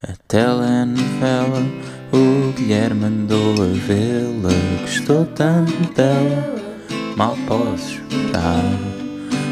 A telenovela, o Guilherme mandou a vê-la. Gostou tanto dela, mal posso esperar.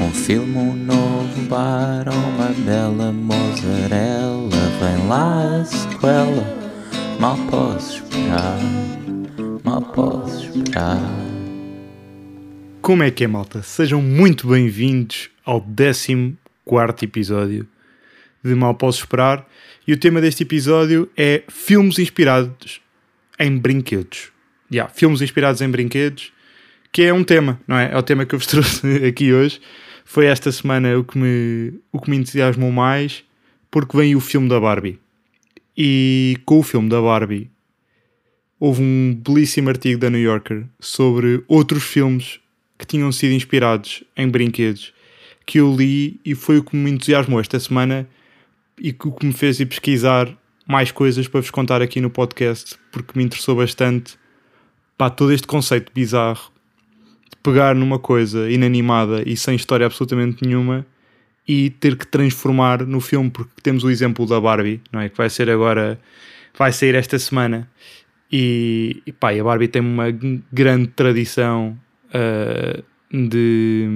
Um filme, um novo bar, uma bela mozzarella. Vem lá a sequela, mal posso esperar. Mal posso esperar. Como é que é, malta? Sejam muito bem-vindos ao 14 episódio de Mal Posso Esperar. E o tema deste episódio é filmes inspirados em brinquedos. Yeah, filmes inspirados em brinquedos, que é um tema, não é? É o tema que eu vos trouxe aqui hoje. Foi esta semana o que me, o que me entusiasmou mais, porque vem o filme da Barbie. E com o filme da Barbie, houve um belíssimo artigo da New Yorker sobre outros filmes que tinham sido inspirados em brinquedos que eu li e foi o que me entusiasmou esta semana e o que me fez ir pesquisar mais coisas para vos contar aqui no podcast, porque me interessou bastante pá, todo este conceito bizarro de pegar numa coisa inanimada e sem história absolutamente nenhuma e ter que transformar no filme, porque temos o exemplo da Barbie, não é? Que vai ser agora, vai sair esta semana. E, e pá, a Barbie tem uma grande tradição uh, de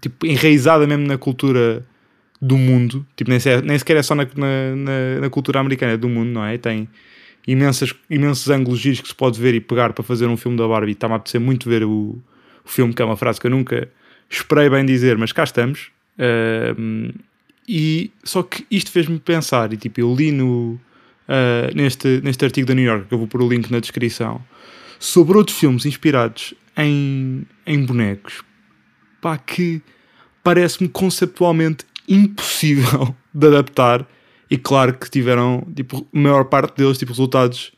tipo, enraizada mesmo na cultura do mundo, tipo, nem, sequer, nem sequer é só na, na, na, cultura americana, é do mundo, não é? Tem imensas, imensos ângulos giros que se pode ver e pegar para fazer um filme da Barbie. Está-me a apetecer muito ver o, o filme, que é uma frase que eu nunca esperei bem dizer, mas cá estamos. Uh, e só que isto fez-me pensar, e tipo, eu li no, uh, neste, neste artigo da New York, que eu vou pôr o link na descrição, sobre outros filmes inspirados em, em bonecos, pá, que parece-me conceptualmente impossível de adaptar e claro que tiveram, tipo, a maior parte deles, tipo, resultados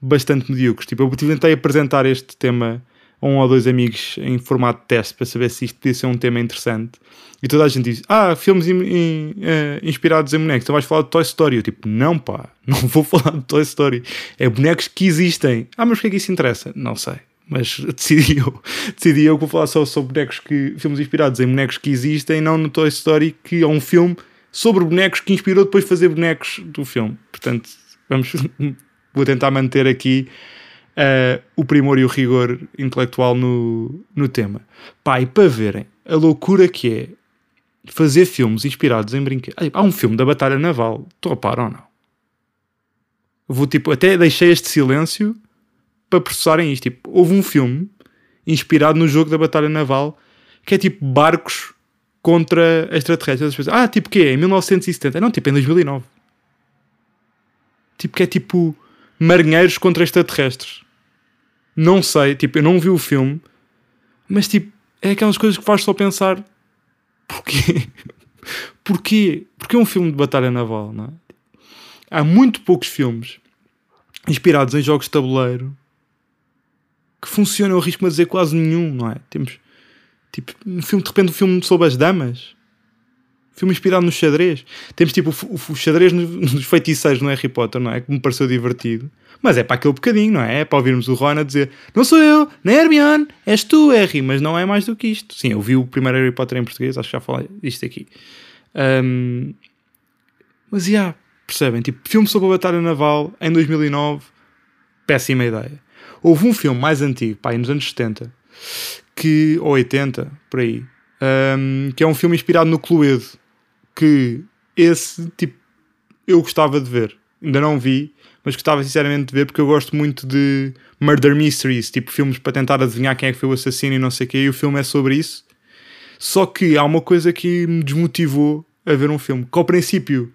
bastante medíocres. Tipo, eu tentei apresentar este tema a um ou dois amigos em formato de teste para saber se isto podia ser um tema interessante. E toda a gente diz: Ah, filmes in, in, uh, inspirados em bonecos, então vais falar de Toy Story. Eu, tipo, não, pá, não vou falar de Toy Story. É bonecos que existem. Ah, mas porquê é que isso interessa? Não sei mas decidi eu, decidi eu que vou falar só sobre bonecos que, filmes inspirados em bonecos que existem, não no Toy Story, que é um filme sobre bonecos que inspirou depois fazer bonecos do filme. Portanto, vamos, vou tentar manter aqui uh, o primor e o rigor intelectual no, no tema. E para verem a loucura que é fazer filmes inspirados em brinquedos. Há um filme da Batalha Naval, estou a par ou não? Vou tipo, até deixei este silêncio para processarem isto. Tipo, houve um filme inspirado no jogo da Batalha Naval que é tipo barcos contra extraterrestres. Pessoas, ah, tipo que é? Em 1970? Não, tipo em 2009. Tipo que é tipo marinheiros contra extraterrestres. Não sei, tipo, eu não vi o filme, mas tipo, é aquelas coisas que faz só pensar porquê? porquê? Porque é um filme de batalha naval, não é? Há muito poucos filmes inspirados em jogos de tabuleiro que funciona, eu arrisco-me a dizer quase nenhum, não é? Temos, tipo, um filme, de repente, um filme sobre as damas. filme inspirado no xadrez. Temos, tipo, o, o, xadrez nos feiticeiros no Harry Potter, não é? Que me pareceu divertido. Mas é para aquele bocadinho, não é? É para ouvirmos o Ron a dizer não sou eu, nem Hermione, és tu, Harry. Mas não é mais do que isto. Sim, eu vi o primeiro Harry Potter em português, acho que já falei isto aqui. Um, mas, já, yeah, percebem? Tipo, filme sobre a Batalha Naval em 2009, péssima ideia. Houve um filme mais antigo, pá, nos anos 70, que, ou 80, por aí, um, que é um filme inspirado no Cluedo, que esse, tipo, eu gostava de ver. Ainda não vi, mas gostava sinceramente de ver porque eu gosto muito de murder mysteries, tipo filmes para tentar adivinhar quem é que foi o assassino e não sei o quê, e o filme é sobre isso. Só que há uma coisa que me desmotivou a ver um filme, que ao princípio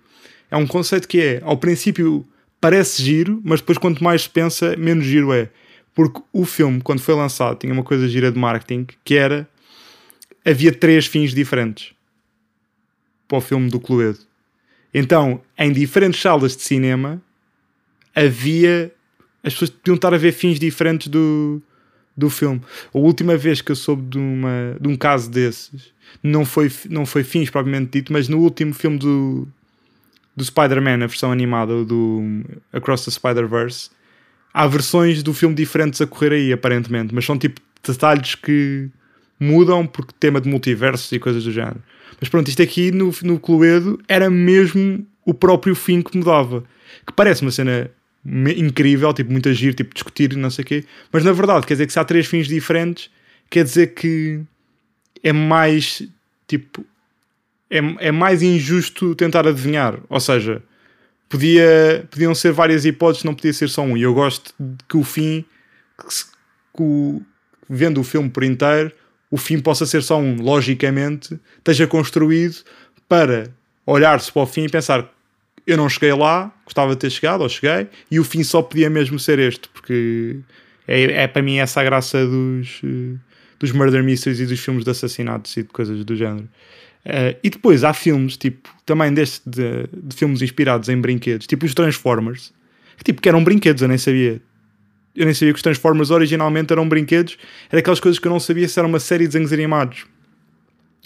é um conceito que é, ao princípio parece giro, mas depois quanto mais se pensa, menos giro é. Porque o filme, quando foi lançado, tinha uma coisa gira de marketing que era havia três fins diferentes para o filme do Cluedo. Então, em diferentes salas de cinema, havia. As pessoas podiam estar a ver fins diferentes do, do filme. A última vez que eu soube de, uma, de um caso desses, não foi, não foi fins propriamente dito, mas no último filme do, do Spider-Man, a versão animada do Across the Spider-Verse, há versões do filme diferentes a correr aí, aparentemente, mas são tipo detalhes que mudam porque tema de multiversos e coisas do género. Mas pronto, isto aqui no, no Cluedo era mesmo o próprio fim que mudava. Que parece uma cena incrível, tipo, muito agir, tipo, discutir não sei o quê. Mas na verdade, quer dizer que se há três fins diferentes, quer dizer que é mais, tipo, é, é mais injusto tentar adivinhar. Ou seja, podia, podiam ser várias hipóteses, não podia ser só um. E eu gosto que o fim, que, se, que o, vendo o filme por inteiro, o fim possa ser só um, logicamente, esteja construído para olhar-se para o fim e pensar eu não cheguei lá, gostava de ter chegado, ou cheguei, e o fim só podia mesmo ser este, porque é, é para mim essa a graça dos, dos murder mysteries e dos filmes de assassinatos e de coisas do género. Uh, e depois há filmes, tipo, também deste de, de, filmes inspirados em brinquedos, tipo os Transformers, que, tipo, que eram brinquedos, eu nem sabia. Eu nem sabia que os Transformers originalmente eram brinquedos, era aquelas coisas que eu não sabia se era uma série de desenhos animados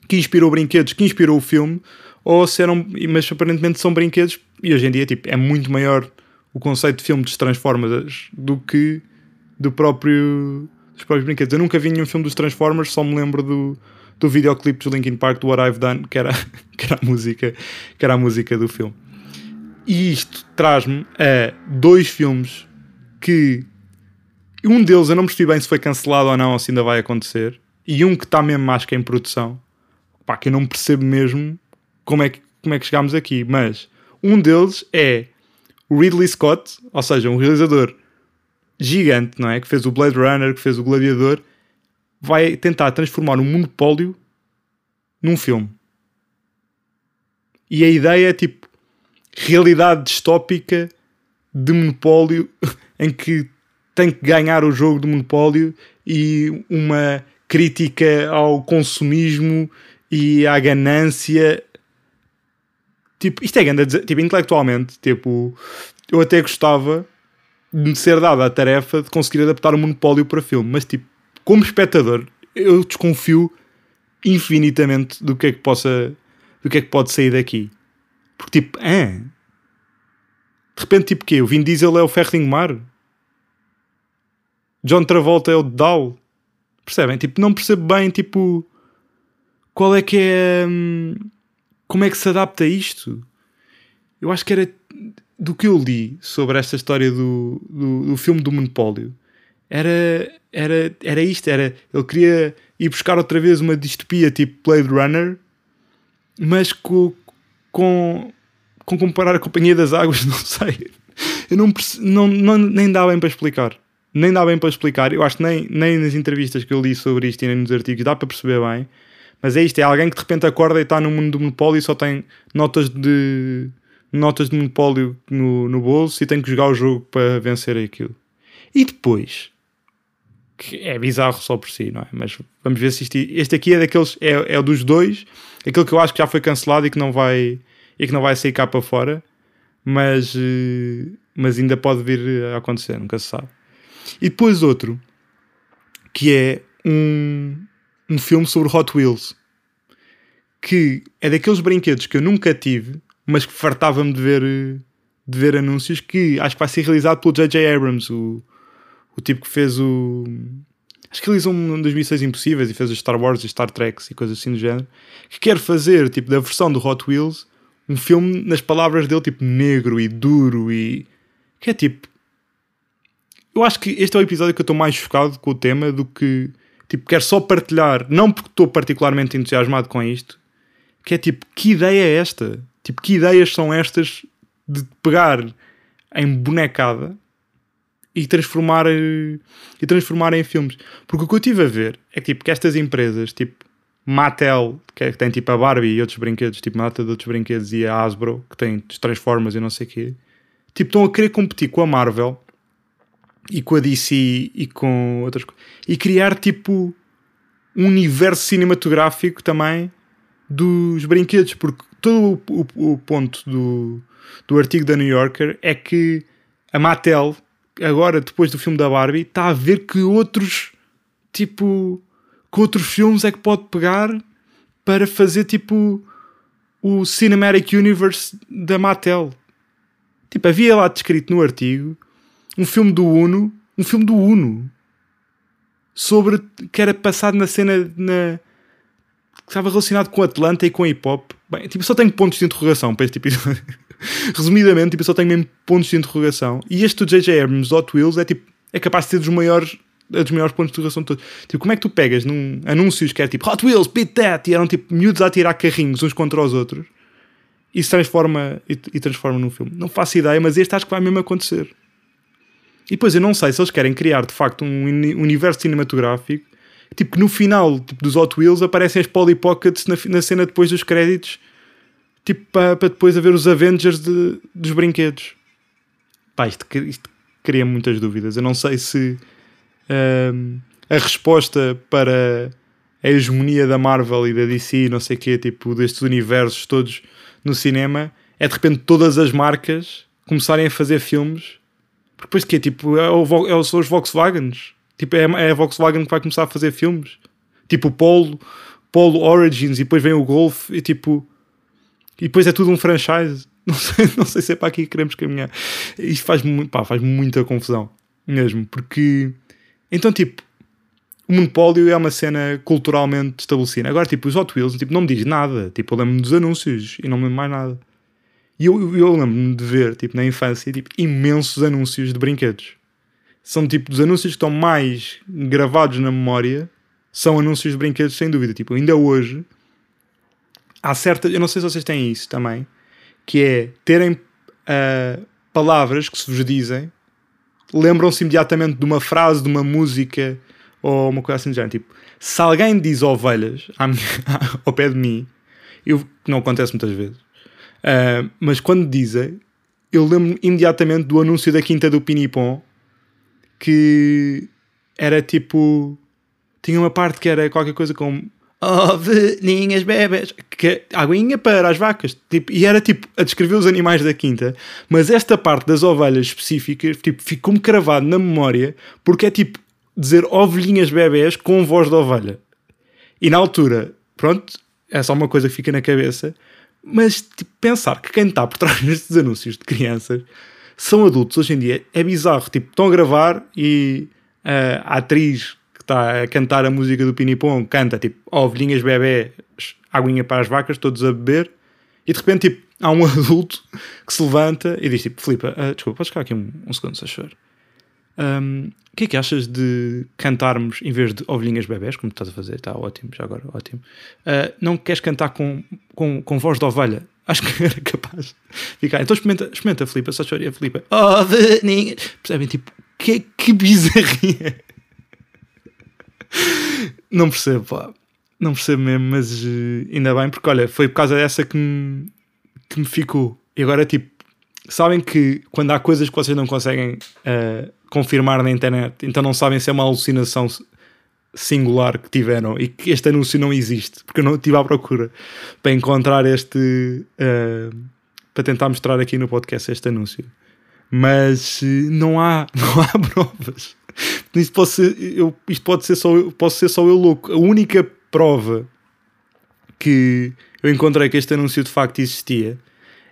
que inspirou brinquedos, que inspirou o filme, ou se eram, mas aparentemente são brinquedos, e hoje em dia tipo, é muito maior o conceito de filme dos Transformers do que do próprio, dos próprios brinquedos. Eu nunca vi nenhum filme dos Transformers, só me lembro do, do videoclipe do Linkin Park do What I've Done, que era, que era, a, música, que era a música do filme. E isto traz-me a dois filmes que um deles eu não percebi bem se foi cancelado ou não, ou se ainda vai acontecer, e um que está mesmo acho que em produção, pá, que eu não percebo mesmo como é que, como é que chegámos aqui, mas um deles é o Ridley Scott, ou seja, um realizador gigante, não é? Que fez o Blade Runner, que fez o Gladiador, vai tentar transformar um monopólio num filme. E a ideia é tipo realidade distópica de monopólio em que tem que ganhar o jogo do monopólio e uma crítica ao consumismo e à ganância. Tipo, isto é grande, tipo, intelectualmente, tipo, eu até gostava de ser dada a tarefa de conseguir adaptar o monopólio para filme, mas tipo, como espectador, eu desconfio infinitamente do que é que possa do que é que pode sair daqui. Porque tipo, ah, de repente tipo que O Vin Diesel é o Ferro Mar? John Travolta é o Dow? Percebem? Tipo, não percebo bem tipo qual é que é hum, como é que se adapta isto? Eu acho que era do que eu li sobre esta história do, do, do filme do Monopólio era, era, era isto, era ele queria ir buscar outra vez uma distopia tipo Blade Runner, mas com, com, com comparar a Companhia das Águas, não sei. Eu não, não, não nem dá bem para explicar. Nem dá bem para explicar. Eu acho que nem, nem nas entrevistas que eu li sobre isto e nem nos artigos dá para perceber bem. Mas é isto, é alguém que de repente acorda e está no mundo do monopólio e só tem notas de notas de monopólio no, no bolso e tem que jogar o jogo para vencer aquilo. E depois, que é bizarro só por si, não é? Mas vamos ver se isto, este aqui é daqueles, é, é dos dois, aquele que eu acho que já foi cancelado e que não vai, e que não vai sair cá para fora, mas, eh, mas ainda pode vir a acontecer, nunca se sabe. E depois outro, que é um, um filme sobre Hot Wheels, que é daqueles brinquedos que eu nunca tive, mas que fartava-me de ver, de ver anúncios, que acho que vai ser realizado pelo J.J. Abrams, o o tipo que fez o. Acho que realizou um das missões impossíveis e fez os Star Wars e Star Trek e coisas assim do género. Que quer fazer, tipo, da versão do Hot Wheels, um filme, nas palavras dele, tipo, negro e duro e. que é tipo. Eu acho que este é o episódio que eu estou mais chocado com o tema do que. Tipo, quero só partilhar, não porque estou particularmente entusiasmado com isto, que é tipo, que ideia é esta? Tipo, que ideias são estas de pegar em bonecada e transformar, e transformar em filmes. Porque o que eu estive a ver é tipo, que estas empresas, tipo Mattel, que, é, que tem tipo a Barbie e outros brinquedos, tipo Mattel de outros brinquedos, e a Hasbro, que tem Transformers e não sei o quê, tipo, estão a querer competir com a Marvel e com a DC e com outras coisas e criar tipo um universo cinematográfico também dos brinquedos, porque todo o, o, o ponto do, do artigo da New Yorker é que a Mattel agora, depois do filme da Barbie, está a ver que outros, tipo, que outros filmes é que pode pegar para fazer, tipo, o Cinematic Universe da Mattel. Tipo, havia lá descrito no artigo um filme do Uno, um filme do Uno, sobre, que era passado na cena, na, que estava relacionado com Atlanta e com hip hop. Bem, tipo, só tenho pontos de interrogação para este episódio. Resumidamente, tipo, eu só tenho mesmo pontos de interrogação. E este do J.J. Abrams, Hot Wheels, é tipo, é capaz de ser dos maiores, é dos maiores pontos de interrogação de todos. Tipo, como é que tu pegas num anúncios que é tipo Hot Wheels, beat that, e eram tipo miúdos a tirar carrinhos uns contra os outros e se transforma e, e transforma num filme? Não faço ideia, mas este acho que vai mesmo acontecer. E depois eu não sei se eles querem criar de facto um universo cinematográfico tipo que no final tipo, dos Hot Wheels aparecem as Polly Pockets na, na cena depois dos créditos tipo para, para depois haver os Avengers de, dos brinquedos pá, isto, isto cria muitas dúvidas eu não sei se um, a resposta para a hegemonia da Marvel e da DC não sei o que tipo destes universos todos no cinema é de repente todas as marcas começarem a fazer filmes porque depois que é tipo, é, o, é, são os Volkswagens. Tipo, é, é, a Volkswagen que vai começar a fazer filmes. Tipo, o Polo, Polo Origins, e depois vem o Golf, e tipo. E depois é tudo um franchise. Não sei, não sei se é para aqui que queremos caminhar. Isto faz, pá, faz muita confusão. Mesmo. Porque. Então, tipo. O monopólio é uma cena culturalmente estabelecida. Agora, tipo, os Hot Wheels, tipo, não me diz nada. Tipo, eu lembro-me dos anúncios e não me lembro mais nada. E eu, eu lembro-me de ver, tipo, na infância, tipo, imensos anúncios de brinquedos. São tipo dos anúncios que estão mais gravados na memória, são anúncios de brinquedos, sem dúvida. Tipo, ainda hoje, há certas. Eu não sei se vocês têm isso também, que é terem uh, palavras que se vos dizem, lembram-se imediatamente de uma frase, de uma música ou uma coisa assim do género. Tipo, se alguém diz ovelhas minha, ao pé de mim, eu, não acontece muitas vezes Uh, mas quando dizem, eu lembro imediatamente do anúncio da Quinta do Pinipom que era tipo. Tinha uma parte que era qualquer coisa como ovelhinhas bebés, que aguinha para as vacas, tipo, e era tipo a descrever os animais da quinta, mas esta parte das ovelhas específicas, tipo, ficou-me cravado na memória, porque é tipo dizer ovelhinhas bebés com voz de ovelha. E na altura, pronto, é só uma coisa que fica na cabeça, mas tipo, pensar que quem está por trás destes anúncios de crianças são adultos hoje em dia é bizarro. Tipo, estão a gravar e uh, a atriz está a cantar a música do Pinipom canta tipo ovelhinhas bebés, aguinha para as vacas, todos a beber. E de repente tipo, há um adulto que se levanta e diz tipo, Filipe, uh, desculpa, podes ficar aqui um, um segundo, se achar. Um, o que é que achas de cantarmos em vez de ovelhinhas bebés, como estás a fazer? Está ótimo, já agora, ótimo. Uh, não queres cantar com, com, com voz de ovelha? Acho que era capaz de ficar. Então experimenta, experimenta Filipe, só choria, Filipe. Ovelhinhas. Percebem? Tipo, que, que bizarria. Não percebo, pá. Não percebo mesmo, mas uh, ainda bem, porque olha, foi por causa dessa que me, que me ficou. E agora, tipo, sabem que quando há coisas que vocês não conseguem uh, confirmar na internet, então não sabem se é uma alucinação singular que tiveram e que este anúncio não existe, porque eu não estive à procura para encontrar este uh, para tentar mostrar aqui no podcast este anúncio. Mas não há, não há provas. Isto pode ser, eu, isto pode ser só posso ser só eu louco. A única prova que eu encontrei que este anúncio de facto existia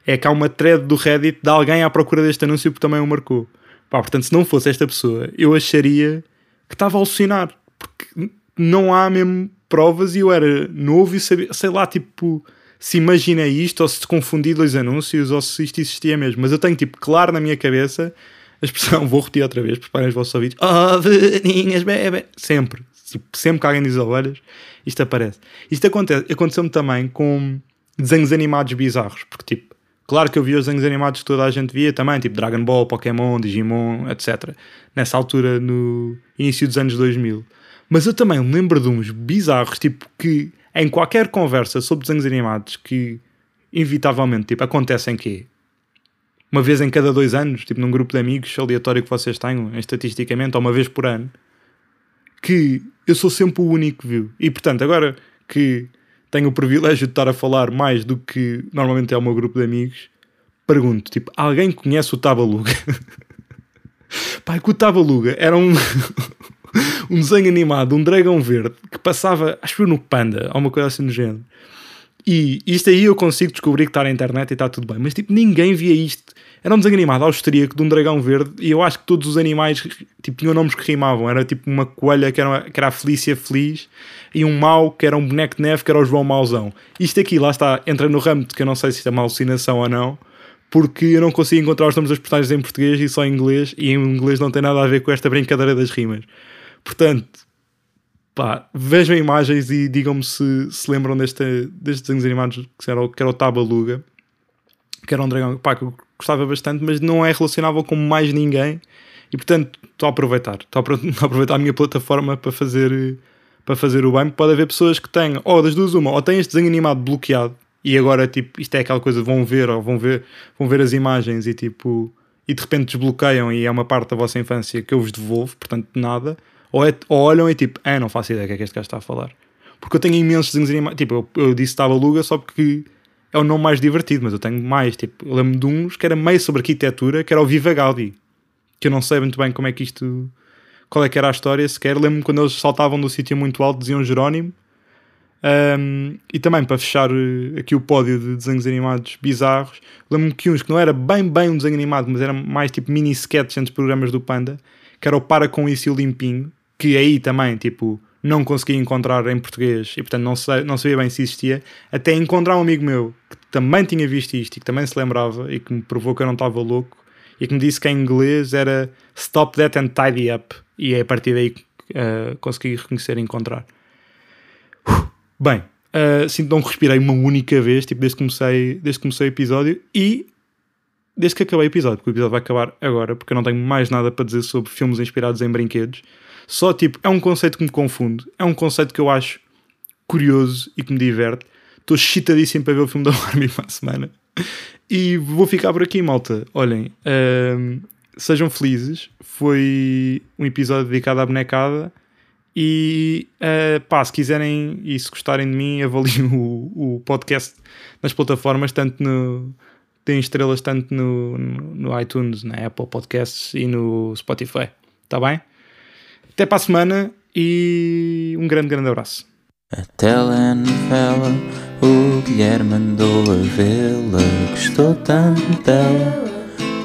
é que há uma thread do Reddit de alguém à procura deste anúncio porque também o marcou. Pá, portanto, se não fosse esta pessoa, eu acharia que estava a alucinar. Porque não há mesmo provas e eu era novo e sabia, sei lá, tipo, se imagina isto ou se confundi dois anúncios ou se isto existia mesmo. Mas eu tenho, tipo, claro na minha cabeça a expressão, vou repetir outra vez, preparem os vossos ouvidos. Ovelhinhas, bebê. Sempre. Tipo, sempre que alguém diz ovelhas, isto aparece. Isto acontece, aconteceu-me também com desenhos animados bizarros, porque tipo, Claro que eu vi os desenhos animados que toda a gente via também, tipo Dragon Ball, Pokémon, Digimon, etc. Nessa altura, no início dos anos 2000. Mas eu também lembro de uns bizarros, tipo, que em qualquer conversa sobre desenhos animados que inevitavelmente tipo, acontecem quê? Uma vez em cada dois anos, tipo num grupo de amigos aleatório que vocês tenham, estatisticamente, ou uma vez por ano, que eu sou sempre o único que viu. E portanto, agora que tenho o privilégio de estar a falar mais do que normalmente é o meu grupo de amigos, pergunto, tipo, alguém conhece o Tabaluga? Pai, que o Tabaluga era um, um desenho animado, um dragão verde, que passava, acho que no Panda, ou uma coisa assim do género. E isto aí eu consigo descobrir que está na internet e está tudo bem. Mas tipo, ninguém via isto. Era um desenho animado austríaco de um dragão verde e eu acho que todos os animais tipo, tinham nomes que rimavam. Era tipo uma coelha que era, que era a Felícia Feliz e um mau que era um boneco de neve que era o João Mauzão. Isto aqui, lá está, entra no ramo de que eu não sei se isto é uma alucinação ou não, porque eu não consigo encontrar os nomes das personagens em português e só em inglês, e em inglês não tem nada a ver com esta brincadeira das rimas. Portanto, pá, vejam imagens e digam-me se se lembram deste, destes desenhos animados que era, o- que era o Tabaluga, que era um dragão pá, que eu gostava bastante, mas não é relacionável com mais ninguém. E portanto, estou a aproveitar. Estou a apro- a aproveitar a minha plataforma para fazer, para fazer o bem. Pode haver pessoas que tenham, ou das duas, uma, ou têm este desenho animado bloqueado e agora, tipo, isto é aquela coisa, vão ver, ou vão ver, vão ver as imagens e tipo, e de repente desbloqueiam e é uma parte da vossa infância que eu vos devolvo, portanto, nada. Ou, é, ou olham e tipo, ah, não faço ideia do que é que este gajo está a falar. Porque eu tenho imensos desenhos animados. Tipo, eu, eu disse Tabaluga só porque é o nome mais divertido, mas eu tenho mais. Tipo, eu lembro de uns que era meio sobre arquitetura, que era o Viva Gaudi. Que eu não sei muito bem como é que isto. Qual é que era a história sequer. Lembro-me quando eles saltavam do sítio muito alto, diziam Jerónimo. Um, e também para fechar eh, aqui o pódio de desenhos animados bizarros, lembro-me que uns que não era bem bem um desenho animado, mas era mais tipo mini sketches entre programas do Panda, que era o Para com isso e o Limpinho, que aí também tipo não conseguia encontrar em português e portanto não, sei, não sabia bem se existia, até encontrar um amigo meu que também tinha visto isto e que também se lembrava e que me provou que eu não estava louco e que me disse que em inglês era Stop That and Tidy Up e é a partir daí que uh, consegui reconhecer e encontrar. Bem, uh, sinto não respirei uma única vez, tipo, desde que comecei, desde que comecei o episódio e desde que acabei o episódio, porque o episódio vai acabar agora, porque eu não tenho mais nada para dizer sobre filmes inspirados em brinquedos. Só, tipo, é um conceito que me confunde, é um conceito que eu acho curioso e que me diverte. Estou excitadíssimo para ver o filme da Barbie para a semana. E vou ficar por aqui, malta. Olhem, uh, sejam felizes. Foi um episódio dedicado à bonecada. E uh, pá, se quiserem e se gostarem de mim, avaliem o, o podcast nas plataformas, tanto no. Tem estrelas tanto no, no, iTunes, na Apple Podcasts e no Spotify. Está bem? Até para a semana e um grande, grande abraço. A telenovela, o Guilherme andou a vê-la, gostou tanto dela,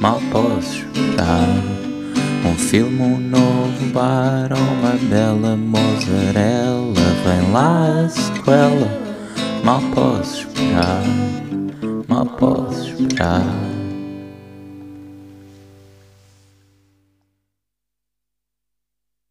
mal posso esperar. Um filme, um novo bar, uma bela mozzarella, vem lá a sequela, mal posso esperar, mal posso esperar.